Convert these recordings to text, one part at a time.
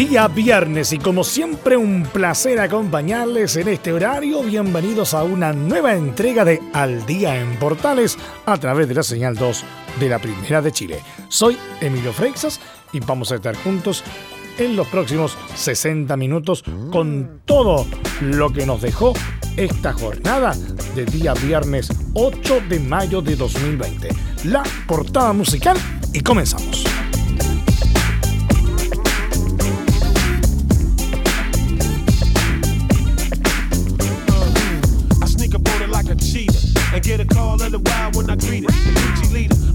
Día viernes y como siempre un placer acompañarles en este horario. Bienvenidos a una nueva entrega de Al Día en Portales a través de la señal 2 de la Primera de Chile. Soy Emilio Freixas y vamos a estar juntos en los próximos 60 minutos con todo lo que nos dejó esta jornada de día viernes 8 de mayo de 2020. La portada musical y comenzamos.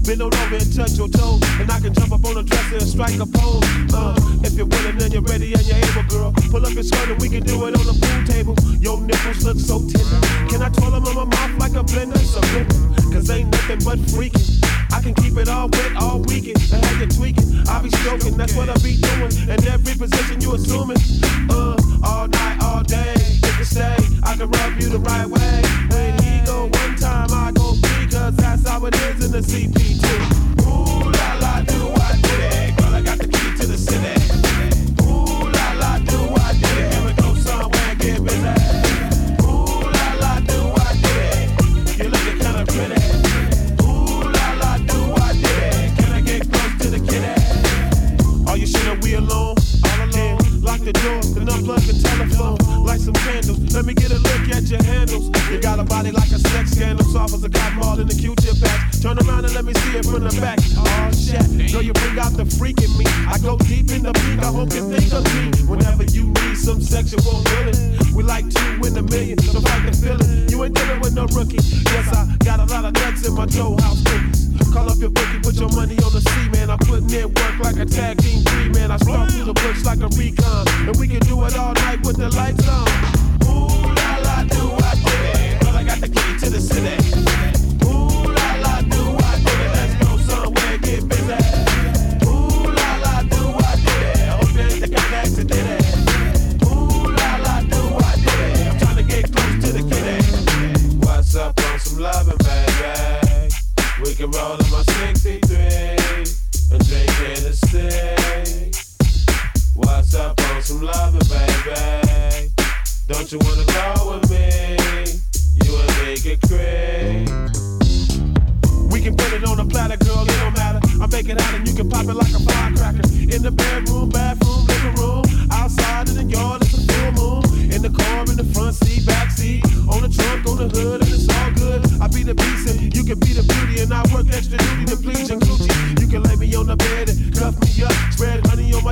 Bend over and touch your toes, and I can jump up on a dresser and strike a pose. Uh, if you're willing and you're ready and you're able, girl, pull up your skirt and we can do it on the pool table. Your nipples look so tender. Can I twirl them on my mouth like a blender? Surrender, cause ain't nothing but freaking. I can keep it all wet all weekend and have you tweaking. I'll be stroking, that's what I be doing. And every position you assuming. Uh, all night, all day. You stay, I can rub you the right way. When he go one time, I that's how it is in the CPT. Ooh la la, do I did it? Girl, I got the key to the city.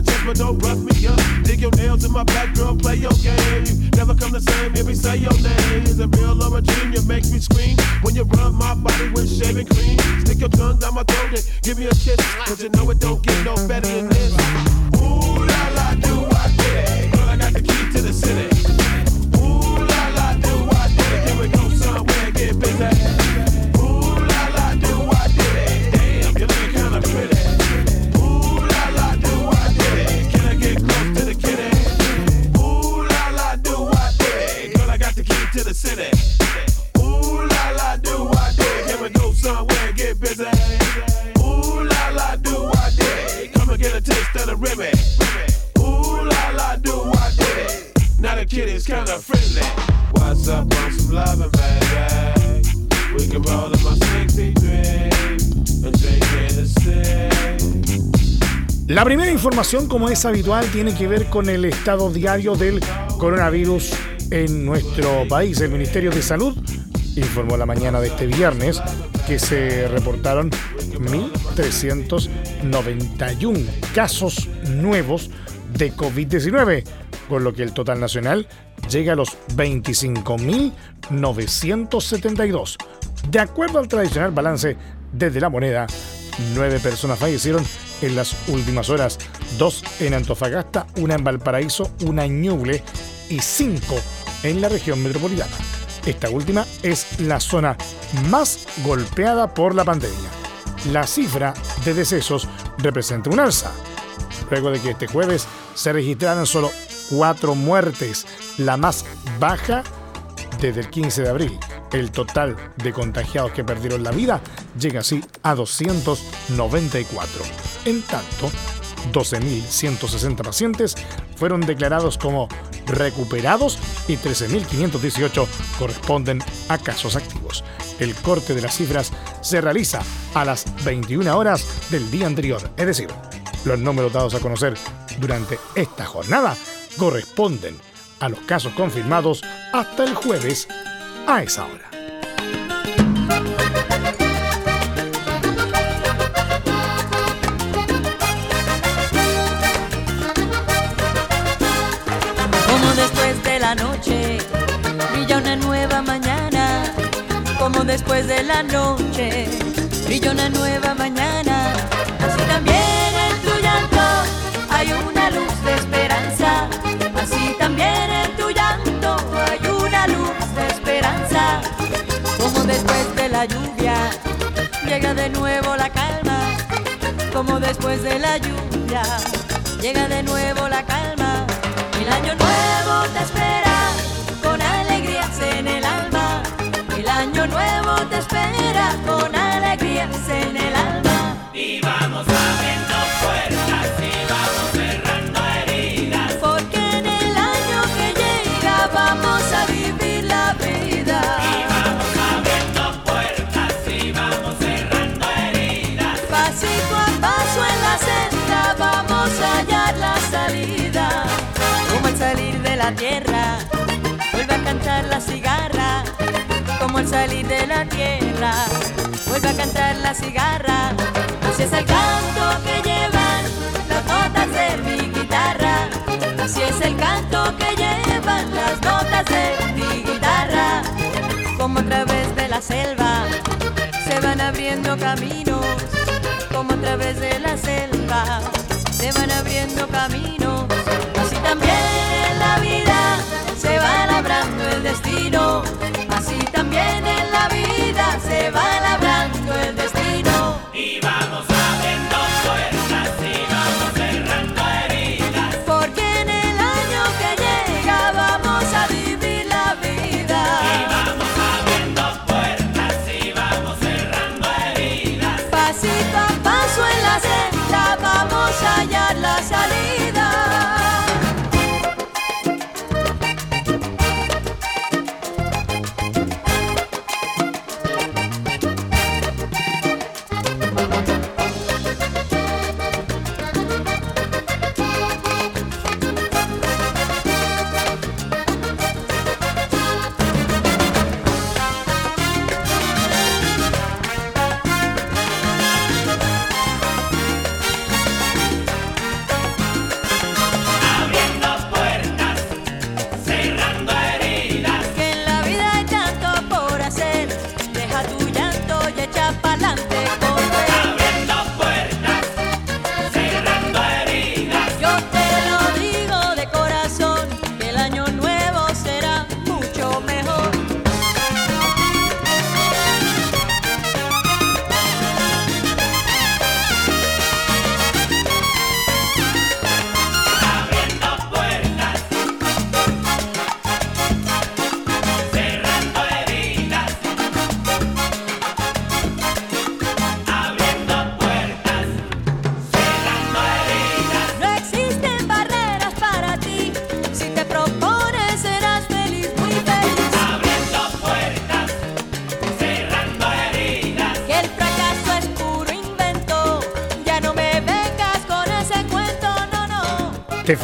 Chest, but don't rough me up. Dig your nails in my back, girl, play your game. You never come the same, if we say your name. Is it real or a dream? You make me scream when you rub my body with shaving cream. Stick your tongue down my throat and give me a kiss, cause you know it don't get no better than this. Ooh la la, do I it? Girl, I got the key to the city. La primera información, como es habitual, tiene que ver con el estado diario del coronavirus en nuestro país. El Ministerio de Salud informó la mañana de este viernes que se reportaron 1.391 casos nuevos de COVID-19, con lo que el total nacional llega a los 25.972. De acuerdo al tradicional balance desde la moneda, nueve personas fallecieron en las últimas horas, dos en Antofagasta, una en Valparaíso, una en Ñuble y cinco en la región metropolitana. Esta última es la zona más golpeada por la pandemia. La cifra de decesos representa un alza, luego de que este jueves se registraron solo cuatro muertes, la más baja desde el 15 de abril. El total de contagiados que perdieron la vida llega así a 294. En tanto, 12.160 pacientes fueron declarados como recuperados y 13.518 corresponden a casos activos. El corte de las cifras se realiza a las 21 horas del día anterior, es decir, los números dados a conocer durante esta jornada corresponden a los casos confirmados hasta el jueves a esa hora. Después de la noche. Brilla una nueva mañana, así también en tu llanto hay una luz de esperanza, así también en tu llanto hay una luz de esperanza, como después de la lluvia llega de nuevo la calma, como después de la lluvia llega de nuevo la calma. El año nuevo te espera El año nuevo te espera con alegrías en el alma. Y vamos abriendo puertas y vamos cerrando heridas. Porque en el año que llega vamos a vivir la vida. Vamos abriendo puertas y vamos cerrando heridas. Pasito a paso en la senda vamos a hallar la salida. Como al salir de la tierra, salir de la tierra, vuelve a cantar la cigarra. Así es el canto que llevan las notas de mi guitarra. Así es el canto que llevan las notas de mi guitarra. Como a través de la selva se van abriendo caminos como a través de la selva se van abriendo caminos. Así también en la vida se va labrando el destino. Vida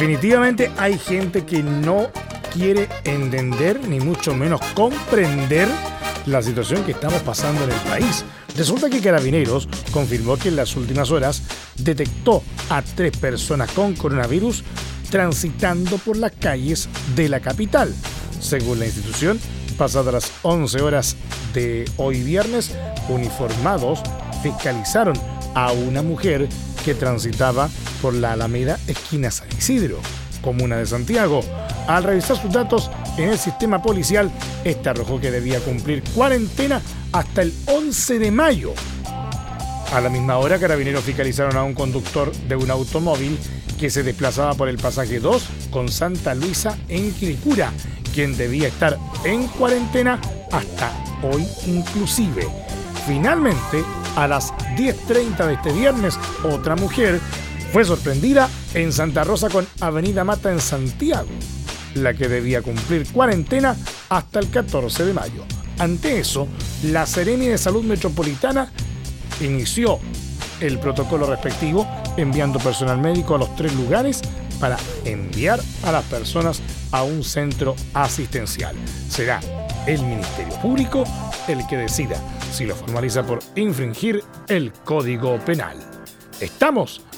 Definitivamente hay gente que no quiere entender ni mucho menos comprender la situación que estamos pasando en el país. Resulta que Carabineros confirmó que en las últimas horas detectó a tres personas con coronavirus transitando por las calles de la capital. Según la institución, pasadas las 11 horas de hoy viernes, uniformados fiscalizaron a una mujer que transitaba por la Alameda esquina San Isidro, comuna de Santiago. Al revisar sus datos, en el sistema policial, este arrojó que debía cumplir cuarentena hasta el 11 de mayo. A la misma hora, carabineros fiscalizaron a un conductor de un automóvil que se desplazaba por el pasaje 2 con Santa Luisa en Quilicura, quien debía estar en cuarentena hasta hoy inclusive. Finalmente, a las 10.30 de este viernes, otra mujer fue sorprendida en Santa Rosa con Avenida Mata en Santiago, la que debía cumplir cuarentena hasta el 14 de mayo. Ante eso, la Seremi de Salud Metropolitana inició el protocolo respectivo enviando personal médico a los tres lugares para enviar a las personas a un centro asistencial. Será el Ministerio Público el que decida si lo formaliza por infringir el Código Penal. Estamos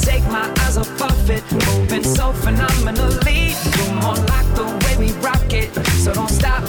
Take my eyes off of it, moving so phenomenally. You're more like the way we rock it, so don't stop.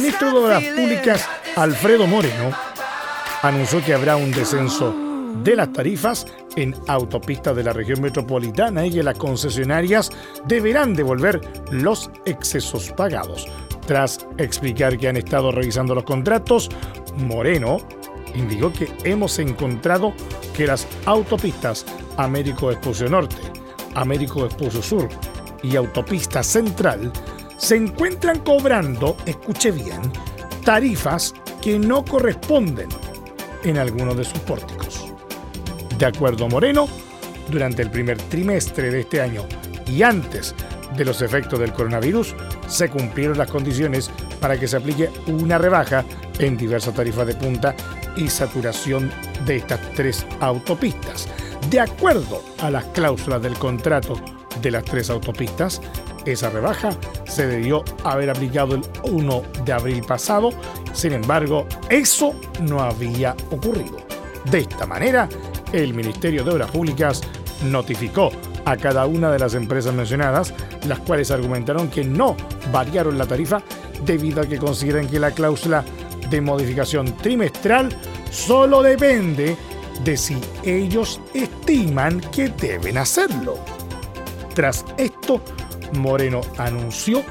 Ministro de Obras Públicas, Alfredo Moreno, anunció que habrá un descenso de las tarifas en autopistas de la región metropolitana y que las concesionarias deberán devolver los excesos pagados. Tras explicar que han estado revisando los contratos, Moreno indicó que hemos encontrado que las autopistas Américo Espucio Norte, Américo Espucio Sur y Autopista Central se encuentran cobrando, escuche bien, tarifas que no corresponden en algunos de sus pórticos. De acuerdo a Moreno, durante el primer trimestre de este año y antes de los efectos del coronavirus, se cumplieron las condiciones para que se aplique una rebaja en diversas tarifas de punta y saturación de estas tres autopistas. De acuerdo a las cláusulas del contrato de las tres autopistas, esa rebaja se debió haber aplicado el 1 de abril pasado, sin embargo, eso no había ocurrido. De esta manera, el Ministerio de Obras Públicas notificó a cada una de las empresas mencionadas, las cuales argumentaron que no variaron la tarifa debido a que consideran que la cláusula de modificación trimestral solo depende de si ellos estiman que deben hacerlo. Tras esto, Moreno anunció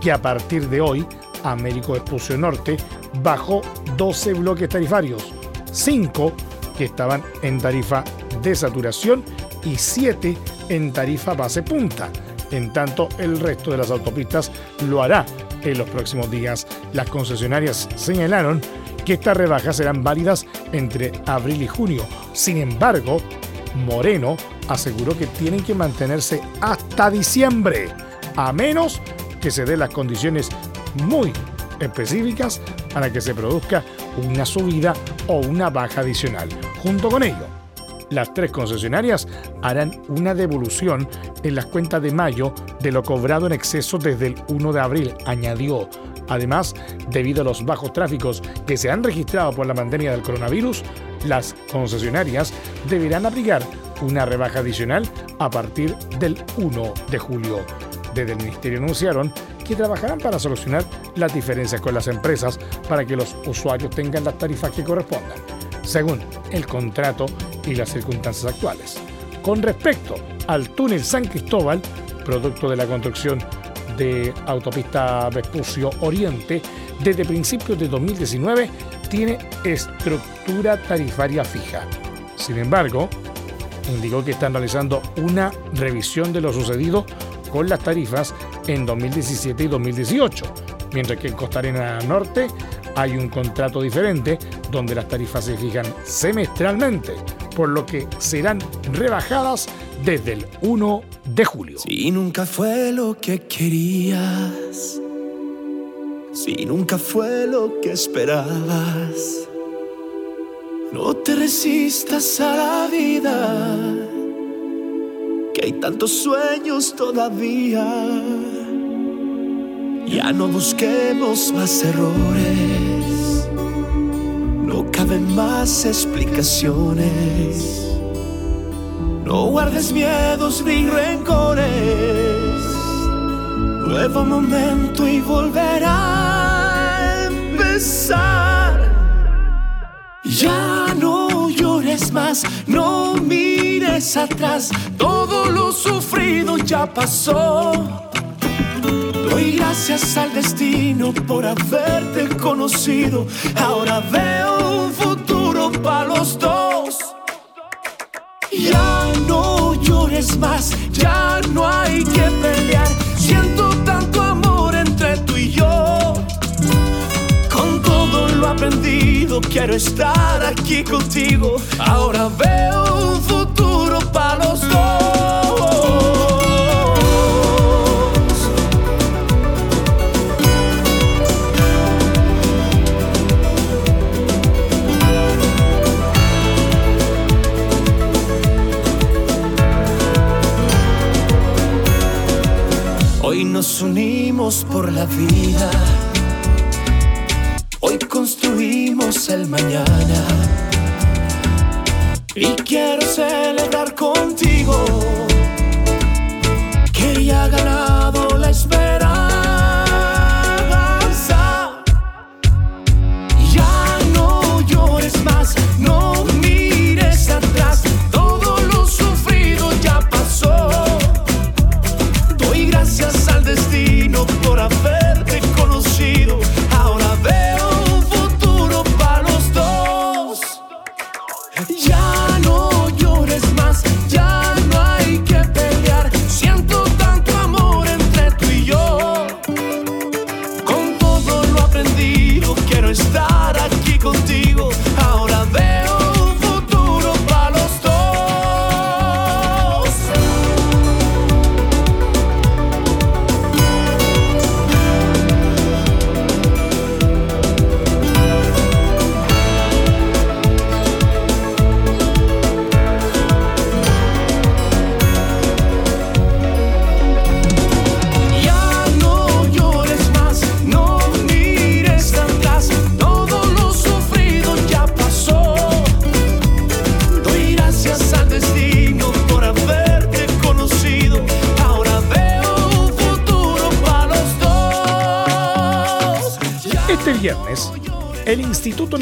que a partir de hoy, Américo Espucio Norte bajó 12 bloques tarifarios, 5 que estaban en tarifa de saturación y 7 en tarifa base punta. En tanto, el resto de las autopistas lo hará en los próximos días. Las concesionarias señalaron que estas rebajas serán válidas entre abril y junio. Sin embargo, Moreno aseguró que tienen que mantenerse hasta diciembre, a menos que se den las condiciones muy específicas para que se produzca una subida o una baja adicional. Junto con ello, las tres concesionarias harán una devolución en las cuentas de mayo de lo cobrado en exceso desde el 1 de abril, añadió. Además, debido a los bajos tráficos que se han registrado por la pandemia del coronavirus, las concesionarias deberán aplicar una rebaja adicional a partir del 1 de julio. Desde el Ministerio anunciaron que trabajarán para solucionar las diferencias con las empresas para que los usuarios tengan las tarifas que correspondan, según el contrato y las circunstancias actuales. Con respecto al túnel San Cristóbal, producto de la construcción de autopista Vespucio Oriente, desde principios de 2019 tiene estructura tarifaria fija. Sin embargo, indicó que están realizando una revisión de lo sucedido con las tarifas en 2017 y 2018, mientras que en Costa Arena Norte hay un contrato diferente donde las tarifas se fijan semestralmente, por lo que serán rebajadas desde el 1 de julio. Si nunca fue lo que querías, si nunca fue lo que esperabas, no te resistas a la vida, que hay tantos sueños todavía. Ya no busquemos más errores, no caben más explicaciones. No guardes miedos ni rencores. Nuevo momento y volverá a empezar. Ya no más, no mires atrás. Todo lo sufrido ya pasó. Doy gracias al destino por haberte conocido. Ahora veo un futuro para los dos. Ya no llores más, ya no hay que pelear. Siento tanto aprendido, quiero estar aquí contigo. Ahora veo un futuro para los dos. Hoy nos unimos por la vida. El mañana. Y quiero celebrar contigo que ya ha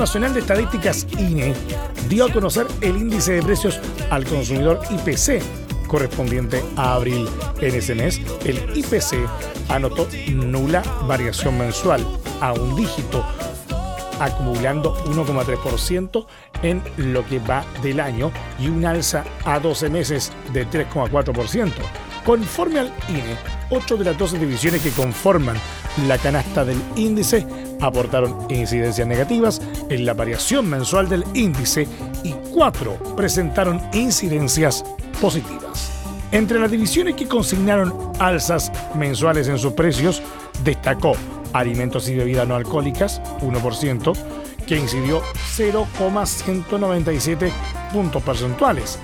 Nacional de Estadísticas INE dio a conocer el índice de precios al consumidor IPC correspondiente a abril. En ese mes, el IPC anotó nula variación mensual a un dígito, acumulando 1,3% en lo que va del año y un alza a 12 meses de 3,4%. Conforme al INE, 8 de las 12 divisiones que conforman la canasta del índice aportaron incidencias negativas en la variación mensual del índice y 4 presentaron incidencias positivas. Entre las divisiones que consignaron alzas mensuales en sus precios, destacó alimentos y bebidas no alcohólicas, 1%, que incidió 0,197 puntos porcentuales.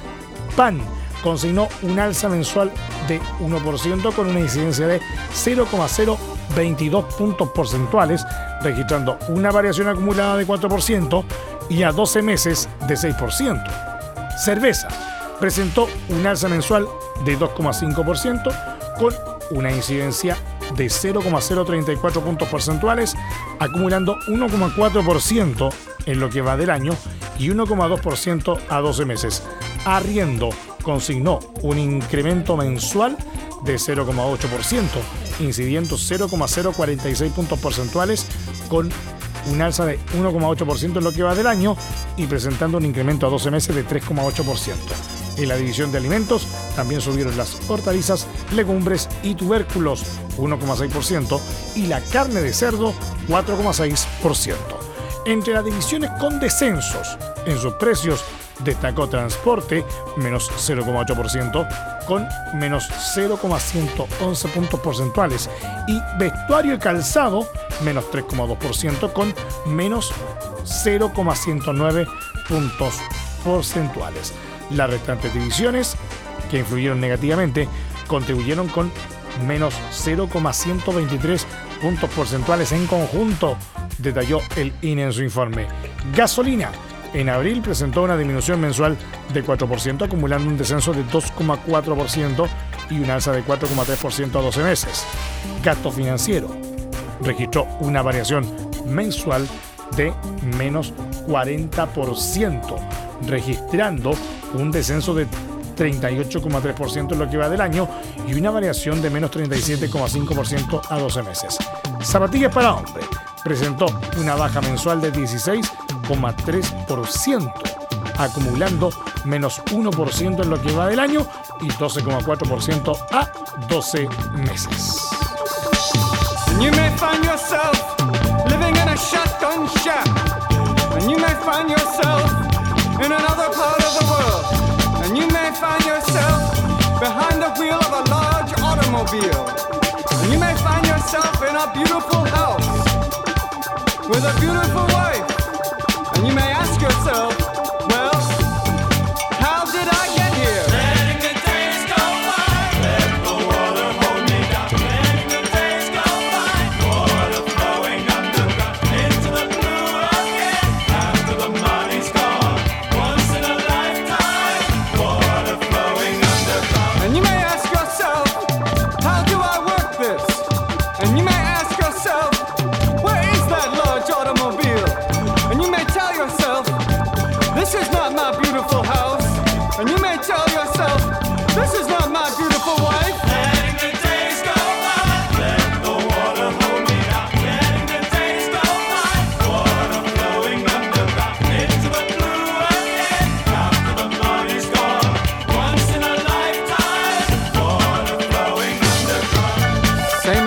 Pan consignó un alza mensual de 1% con una incidencia de 0,022 puntos porcentuales, registrando una variación acumulada de 4% y a 12 meses de 6%. Cerveza presentó un alza mensual de 2,5% con una incidencia de 0,034 puntos porcentuales, acumulando 1,4% en lo que va del año y 1,2% a 12 meses. Arriendo consignó un incremento mensual de 0,8%, incidiendo 0,046 puntos porcentuales con un alza de 1,8% en lo que va del año y presentando un incremento a 12 meses de 3,8%. En la división de alimentos también subieron las hortalizas, legumbres y tubérculos 1,6% y la carne de cerdo 4,6%. Entre las divisiones con descensos en sus precios destacó transporte menos 0,8% con menos 0,111 puntos porcentuales y vestuario y calzado menos 3,2% con menos 0,109 puntos porcentuales. Las restantes divisiones que influyeron negativamente contribuyeron con menos 0,123 puntos porcentuales en conjunto, detalló el INE en su informe. Gasolina. En abril presentó una disminución mensual de 4%, acumulando un descenso de 2,4% y un alza de 4,3% a 12 meses. Gasto financiero. Registró una variación mensual de menos 40%, registrando un descenso de 38,3% en lo que va del año y una variación de menos 37,5% a 12 meses. Zapatillas para hombre presentó una baja mensual de 16,3%, acumulando menos 1% en lo que va del año y 12,4% a 12 meses. You may find yourself living in a shotgun shack. And you may find yourself in another part of the world. And you may find yourself behind the wheel of a large automobile. And you may find yourself in a beautiful house with a beautiful wife. You may ask yourself,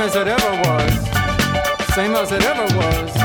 as it ever was. Same as it ever was.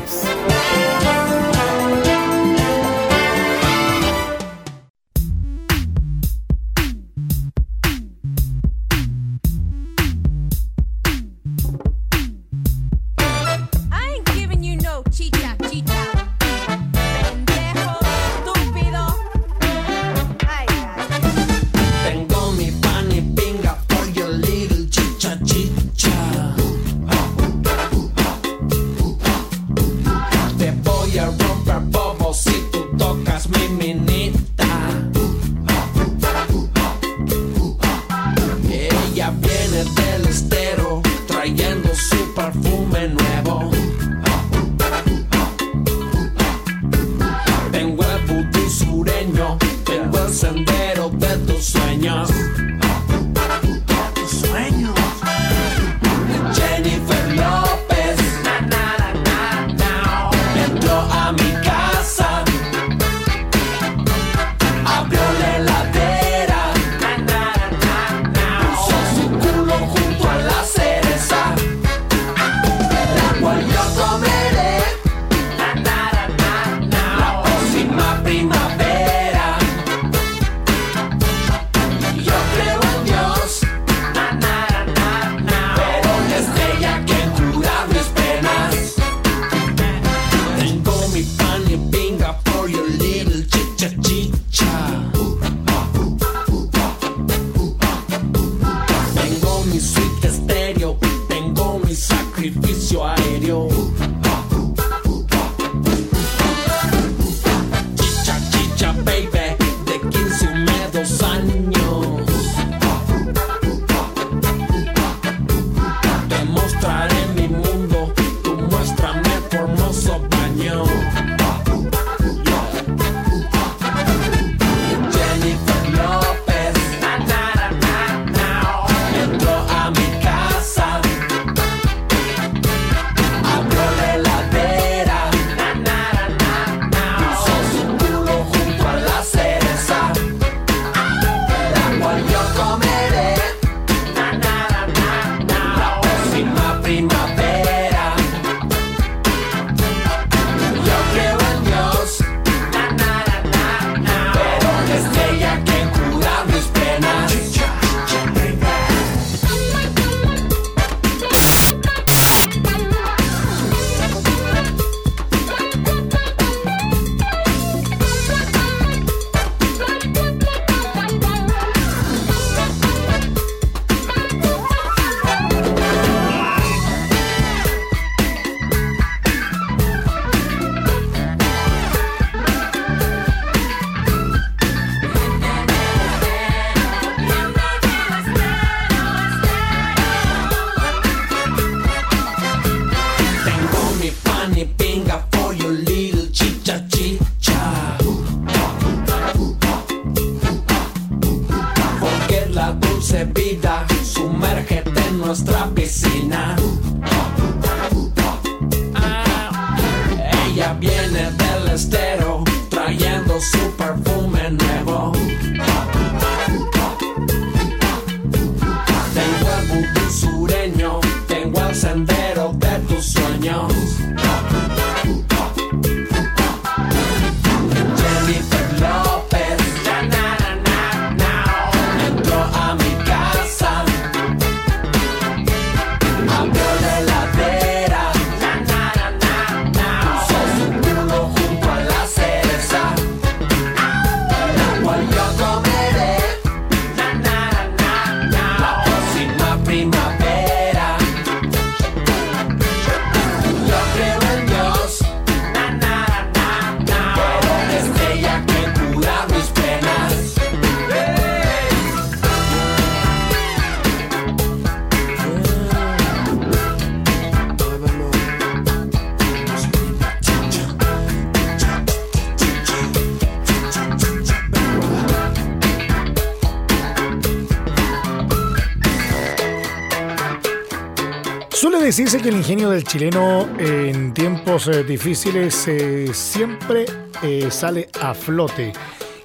Decirse que el ingenio del chileno en tiempos eh, difíciles eh, siempre eh, sale a flote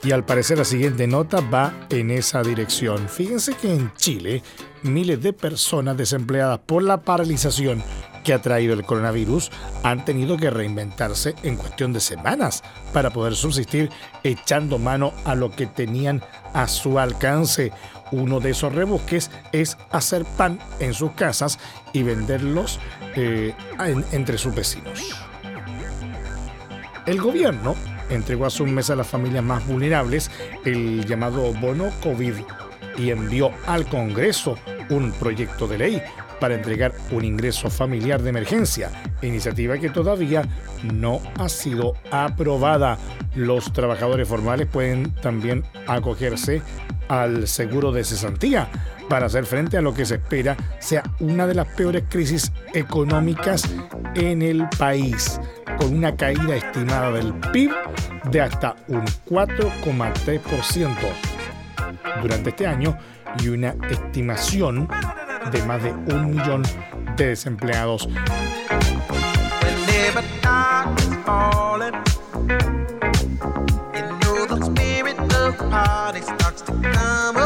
y al parecer la siguiente nota va en esa dirección. Fíjense que en Chile miles de personas desempleadas por la paralización que ha traído el coronavirus han tenido que reinventarse en cuestión de semanas para poder subsistir echando mano a lo que tenían a su alcance. Uno de esos rebusques es hacer pan en sus casas y venderlos eh, en- entre sus vecinos. El gobierno entregó hace un mes a las familias más vulnerables el llamado bono COVID y envió al Congreso un proyecto de ley para entregar un ingreso familiar de emergencia, iniciativa que todavía no ha sido aprobada. Los trabajadores formales pueden también acogerse al seguro de cesantía para hacer frente a lo que se espera sea una de las peores crisis económicas en el país, con una caída estimada del PIB de hasta un 4,3% durante este año y una estimación de más de un millón de desempleados. watch the time.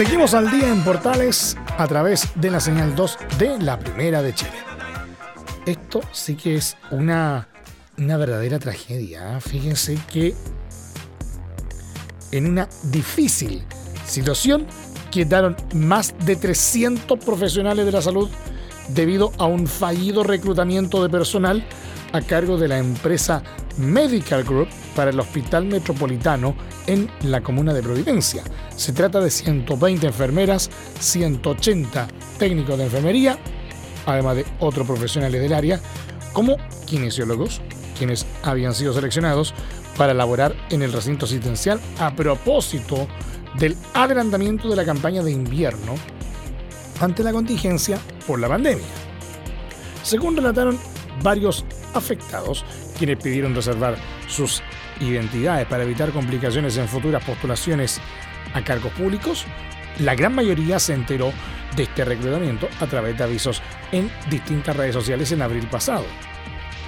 Seguimos al día en Portales a través de la señal 2 de la Primera de Chile. Esto sí que es una, una verdadera tragedia. ¿eh? Fíjense que en una difícil situación quedaron más de 300 profesionales de la salud debido a un fallido reclutamiento de personal a cargo de la empresa Medical Group para el Hospital Metropolitano en la comuna de Providencia. Se trata de 120 enfermeras, 180 técnicos de enfermería, además de otros profesionales del área, como kinesiólogos, quienes habían sido seleccionados para laborar en el recinto asistencial a propósito del adelantamiento de la campaña de invierno ante la contingencia por la pandemia. Según relataron varios afectados, quienes pidieron reservar sus identidades para evitar complicaciones en futuras postulaciones a cargos públicos, la gran mayoría se enteró de este reclutamiento a través de avisos en distintas redes sociales en abril pasado.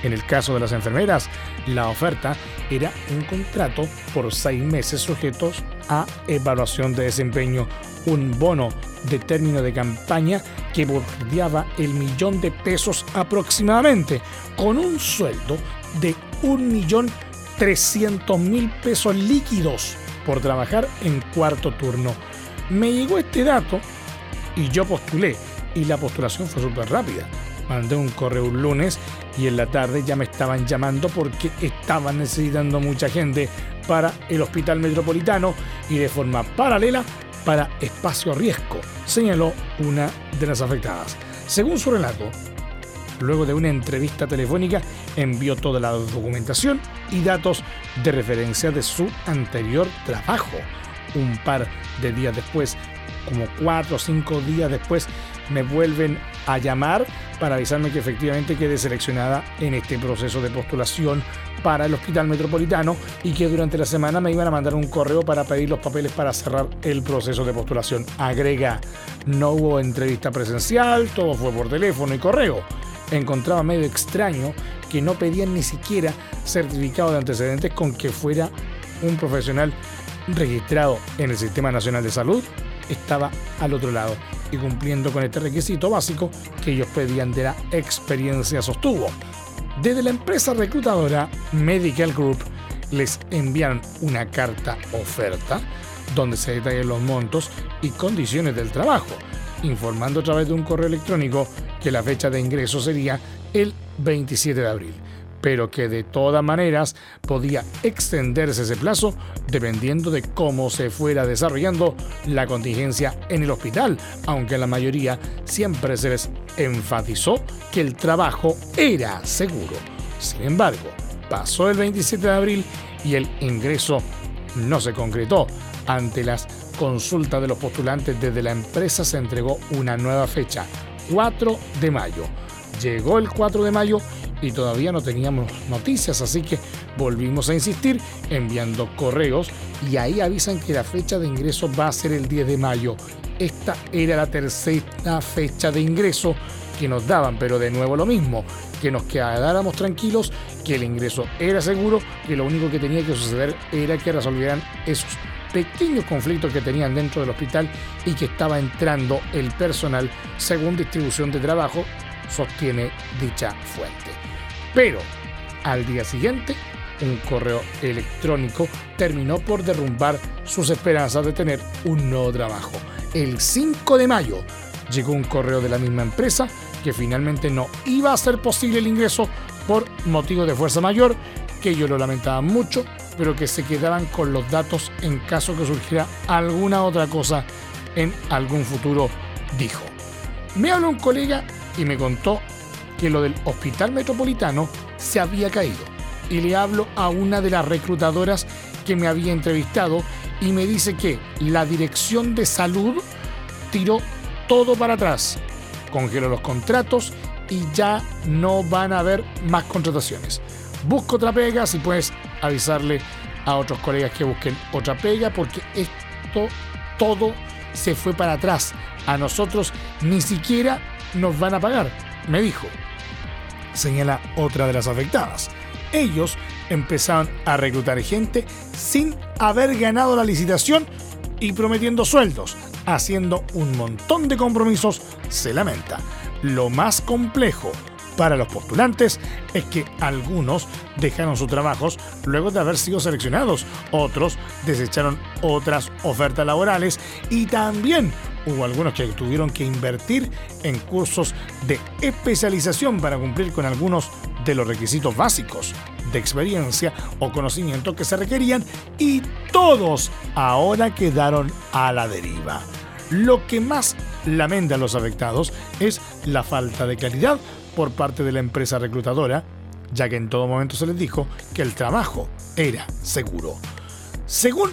En el caso de las enfermeras, la oferta era un contrato por seis meses sujetos a evaluación de desempeño, un bono de término de campaña que bordeaba el millón de pesos aproximadamente, con un sueldo de un millón trescientos mil pesos líquidos por trabajar en cuarto turno. Me llegó este dato y yo postulé y la postulación fue súper rápida. Mandé un correo un lunes y en la tarde ya me estaban llamando porque estaban necesitando mucha gente para el hospital metropolitano y de forma paralela para espacio riesgo, señaló una de las afectadas. Según su relato, luego de una entrevista telefónica envió toda la documentación y datos de referencia de su anterior trabajo. Un par de días después, como cuatro o cinco días después, me vuelven a llamar para avisarme que efectivamente quedé seleccionada en este proceso de postulación para el Hospital Metropolitano y que durante la semana me iban a mandar un correo para pedir los papeles para cerrar el proceso de postulación. Agrega, no hubo entrevista presencial, todo fue por teléfono y correo. Encontraba medio extraño que no pedían ni siquiera certificado de antecedentes con que fuera un profesional registrado en el Sistema Nacional de Salud estaba al otro lado y cumpliendo con este requisito básico que ellos pedían de la experiencia sostuvo. Desde la empresa reclutadora Medical Group les enviaron una carta oferta donde se detallan los montos y condiciones del trabajo, informando a través de un correo electrónico que la fecha de ingreso sería el 27 de abril, pero que de todas maneras podía extenderse ese plazo dependiendo de cómo se fuera desarrollando la contingencia en el hospital, aunque la mayoría siempre se les enfatizó que el trabajo era seguro. Sin embargo, pasó el 27 de abril y el ingreso no se concretó. Ante las consultas de los postulantes desde la empresa se entregó una nueva fecha, 4 de mayo. Llegó el 4 de mayo y todavía no teníamos noticias, así que volvimos a insistir enviando correos y ahí avisan que la fecha de ingreso va a ser el 10 de mayo. Esta era la tercera fecha de ingreso que nos daban, pero de nuevo lo mismo, que nos quedáramos tranquilos, que el ingreso era seguro, que lo único que tenía que suceder era que resolvieran esos pequeños conflictos que tenían dentro del hospital y que estaba entrando el personal según distribución de trabajo, sostiene dicha fuente. Pero al día siguiente un correo electrónico terminó por derrumbar sus esperanzas de tener un nuevo trabajo. El 5 de mayo llegó un correo de la misma empresa que finalmente no iba a ser posible el ingreso por motivo de fuerza mayor, que ellos lo lamentaban mucho, pero que se quedaban con los datos en caso que surgiera alguna otra cosa en algún futuro, dijo. Me habló un colega y me contó que lo del hospital metropolitano se había caído. Y le hablo a una de las reclutadoras que me había entrevistado y me dice que la dirección de salud tiró todo para atrás, congeló los contratos y ya no van a haber más contrataciones. Busco otra pega, si puedes avisarle a otros colegas que busquen otra pega, porque esto todo se fue para atrás. A nosotros ni siquiera nos van a pagar, me dijo. Señala otra de las afectadas. Ellos empezaron a reclutar gente sin haber ganado la licitación y prometiendo sueldos, haciendo un montón de compromisos, se lamenta. Lo más complejo para los postulantes es que algunos dejaron sus trabajos luego de haber sido seleccionados, otros desecharon otras ofertas laborales y también hubo algunos que tuvieron que invertir en cursos de especialización para cumplir con algunos de los requisitos básicos de experiencia o conocimiento que se requerían y todos ahora quedaron a la deriva. Lo que más lamentan los afectados es la falta de calidad por parte de la empresa reclutadora, ya que en todo momento se les dijo que el trabajo era seguro. Según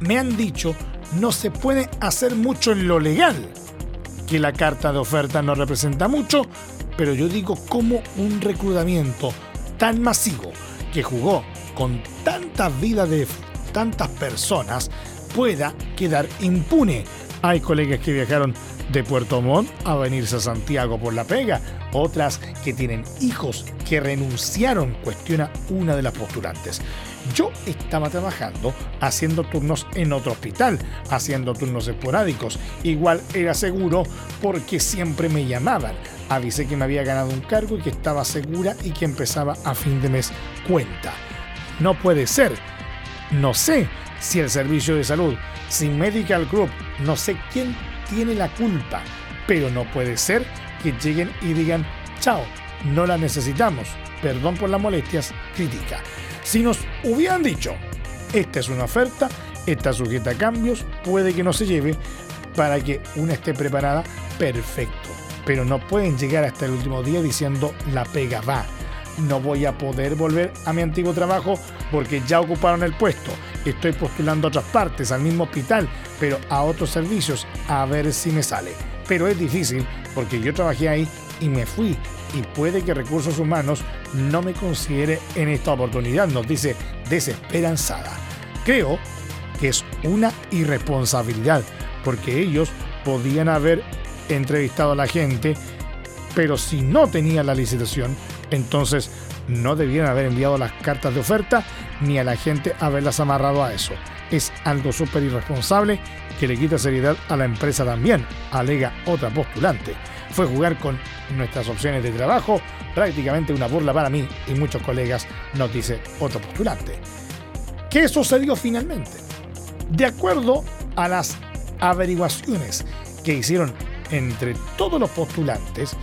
me han dicho, no se puede hacer mucho en lo legal, que la carta de oferta no representa mucho, pero yo digo como un reclutamiento tan masivo que jugó con tantas vidas de tantas personas pueda quedar impune. Hay colegas que viajaron de Puerto Montt a venirse a Santiago por la pega, otras que tienen hijos que renunciaron, cuestiona una de las postulantes. Yo estaba trabajando haciendo turnos en otro hospital, haciendo turnos esporádicos. Igual era seguro porque siempre me llamaban. Avisé que me había ganado un cargo y que estaba segura y que empezaba a fin de mes cuenta. No puede ser. No sé si el servicio de salud, si Medical Group, no sé quién tiene la culpa, pero no puede ser que lleguen y digan, chao, no la necesitamos, perdón por las molestias, crítica. Si nos hubieran dicho, esta es una oferta, está sujeta a cambios, puede que no se lleve, para que una esté preparada, perfecto. Pero no pueden llegar hasta el último día diciendo, la pega va. No voy a poder volver a mi antiguo trabajo porque ya ocuparon el puesto. Estoy postulando a otras partes, al mismo hospital, pero a otros servicios, a ver si me sale. Pero es difícil porque yo trabajé ahí y me fui. Y puede que Recursos Humanos no me considere en esta oportunidad, nos dice desesperanzada. Creo que es una irresponsabilidad porque ellos podían haber entrevistado a la gente, pero si no tenían la licitación, entonces no debían haber enviado las cartas de oferta ni a la gente haberlas amarrado a eso. Es algo súper irresponsable que le quita seriedad a la empresa también, alega otra postulante. Fue jugar con nuestras opciones de trabajo, prácticamente una burla para mí y muchos colegas, nos dice otro postulante. ¿Qué sucedió finalmente? De acuerdo a las averiguaciones que hicieron entre todos los postulantes,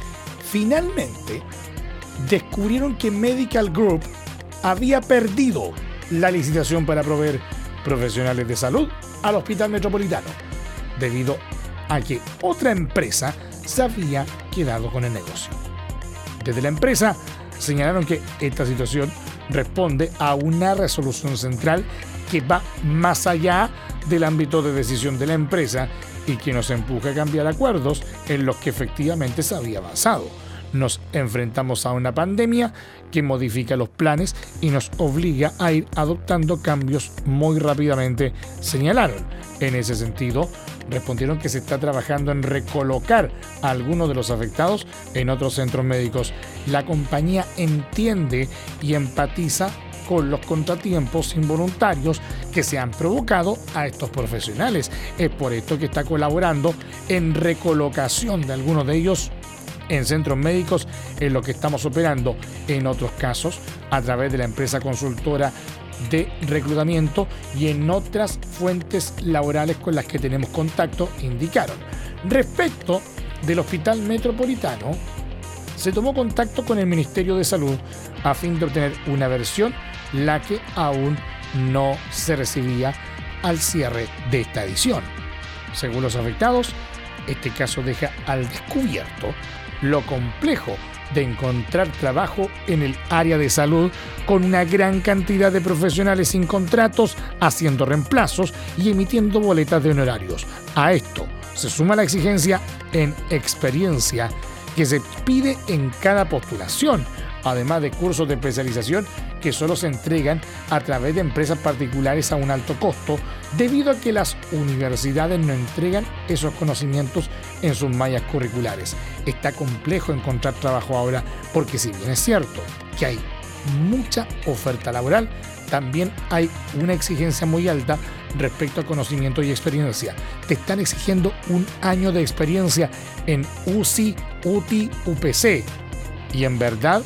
finalmente descubrieron que Medical Group había perdido la licitación para proveer profesionales de salud al Hospital Metropolitano, debido a que otra empresa se había quedado con el negocio. Desde la empresa señalaron que esta situación responde a una resolución central que va más allá del ámbito de decisión de la empresa y que nos empuja a cambiar acuerdos en los que efectivamente se había avanzado. Nos enfrentamos a una pandemia que modifica los planes y nos obliga a ir adoptando cambios muy rápidamente, señalaron. En ese sentido, respondieron que se está trabajando en recolocar a algunos de los afectados en otros centros médicos. La compañía entiende y empatiza con los contratiempos involuntarios que se han provocado a estos profesionales. Es por esto que está colaborando en recolocación de algunos de ellos en centros médicos es lo que estamos operando. En otros casos, a través de la empresa consultora de reclutamiento y en otras fuentes laborales con las que tenemos contacto, indicaron. Respecto del Hospital Metropolitano, se tomó contacto con el Ministerio de Salud a fin de obtener una versión, la que aún no se recibía al cierre de esta edición. Según los afectados, este caso deja al descubierto lo complejo de encontrar trabajo en el área de salud con una gran cantidad de profesionales sin contratos, haciendo reemplazos y emitiendo boletas de honorarios. A esto se suma la exigencia en experiencia que se pide en cada postulación, además de cursos de especialización que solo se entregan a través de empresas particulares a un alto costo, debido a que las universidades no entregan esos conocimientos en sus mallas curriculares. Está complejo encontrar trabajo ahora porque si bien es cierto que hay mucha oferta laboral, también hay una exigencia muy alta respecto a conocimiento y experiencia. Te están exigiendo un año de experiencia en UCI, UTI, UPC. Y en verdad,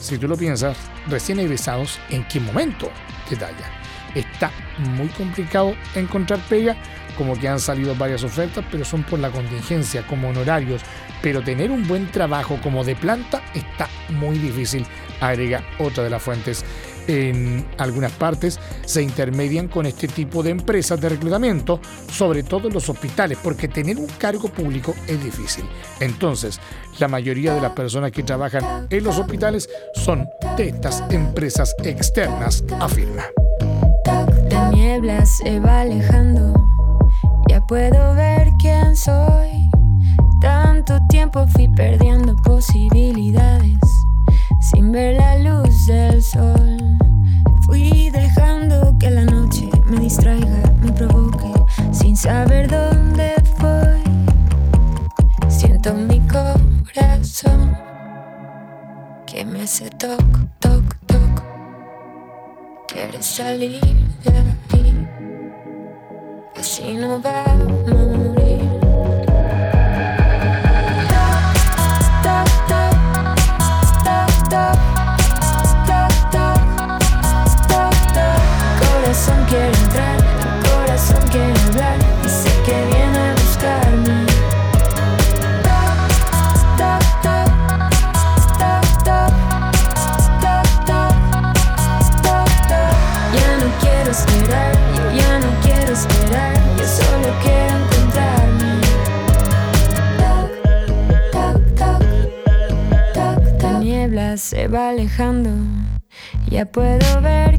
si tú lo piensas, recién egresados, ¿en qué momento? Detalla. Está muy complicado encontrar pega, como que han salido varias ofertas, pero son por la contingencia, como honorarios. Pero tener un buen trabajo como de planta está muy difícil, agrega otra de las fuentes. En algunas partes se intermedian con este tipo de empresas de reclutamiento, sobre todo en los hospitales, porque tener un cargo público es difícil. Entonces, la mayoría de las personas que trabajan en los hospitales son de estas empresas externas, afirma. La niebla se va alejando, ya puedo ver quién soy. Tanto tiempo fui perdiendo posibilidades sin ver la luz del sol. Fui dejando que la noche me distraiga, me provoque, sin saber dónde voy. Siento mi corazón que me hace toc, toc, toc. Quieres salir de ahí, así no va se va alejando, ya puedo ver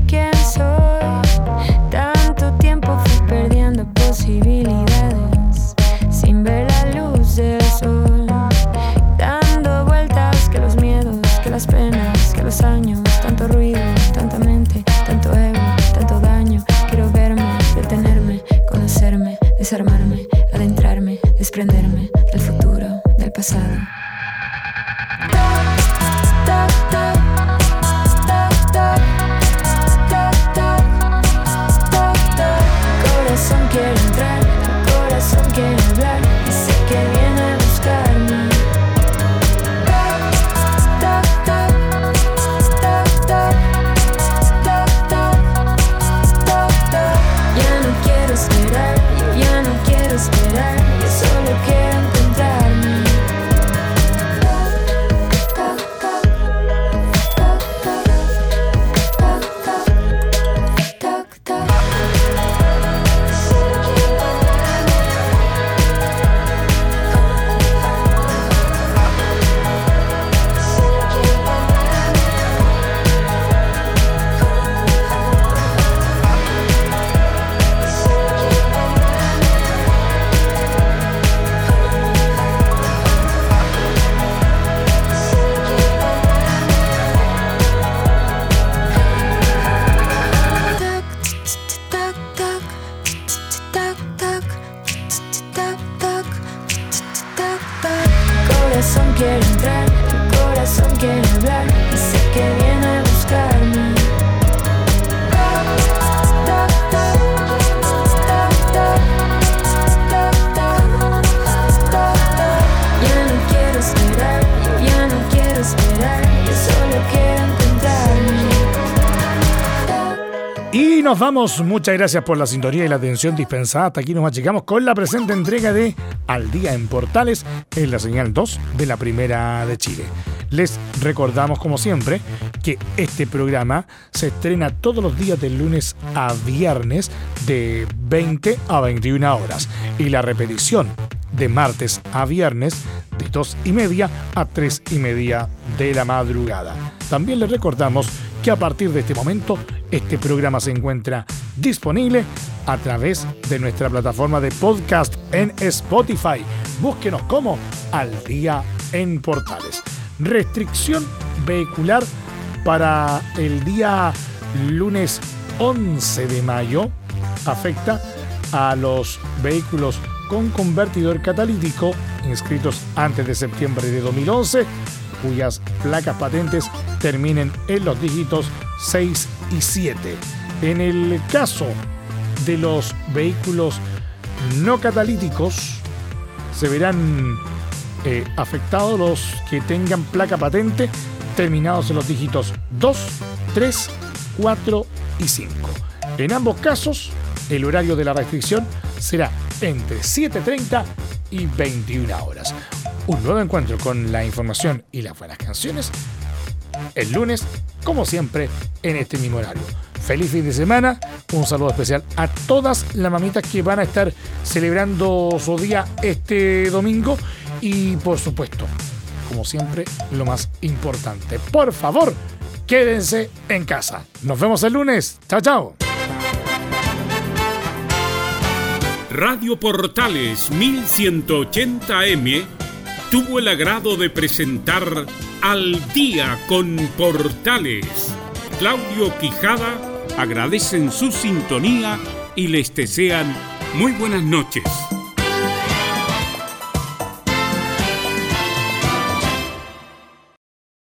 Muchas gracias por la sintonía y la atención dispensada. Hasta aquí nos achicamos con la presente entrega de Al Día en Portales en la señal 2 de la Primera de Chile. Les recordamos, como siempre, que este programa se estrena todos los días de lunes a viernes de 20 a 21 horas y la repetición de martes a viernes de 2 y media a 3 y media de la madrugada. También les recordamos que a partir de este momento este programa se encuentra disponible a través de nuestra plataforma de podcast en Spotify. Búsquenos como Al Día en Portales. Restricción vehicular para el día lunes 11 de mayo afecta a los vehículos con convertidor catalítico inscritos antes de septiembre de 2011 cuyas placas patentes terminen en los dígitos 6 y 7. En el caso de los vehículos no catalíticos, se verán eh, afectados los que tengan placa patente terminados en los dígitos 2, 3, 4 y 5. En ambos casos, el horario de la restricción será entre 7.30 y 21 horas. Un nuevo encuentro con la información y las buenas canciones el lunes, como siempre, en este mismo horario. Feliz fin de semana, un saludo especial a todas las mamitas que van a estar celebrando su día este domingo y por supuesto, como siempre, lo más importante, por favor, quédense en casa. Nos vemos el lunes. Chao, chao. Radio Portales 1180M tuvo el agrado de presentar Al Día con Portales. Claudio Quijada agradecen su sintonía y les desean muy buenas noches.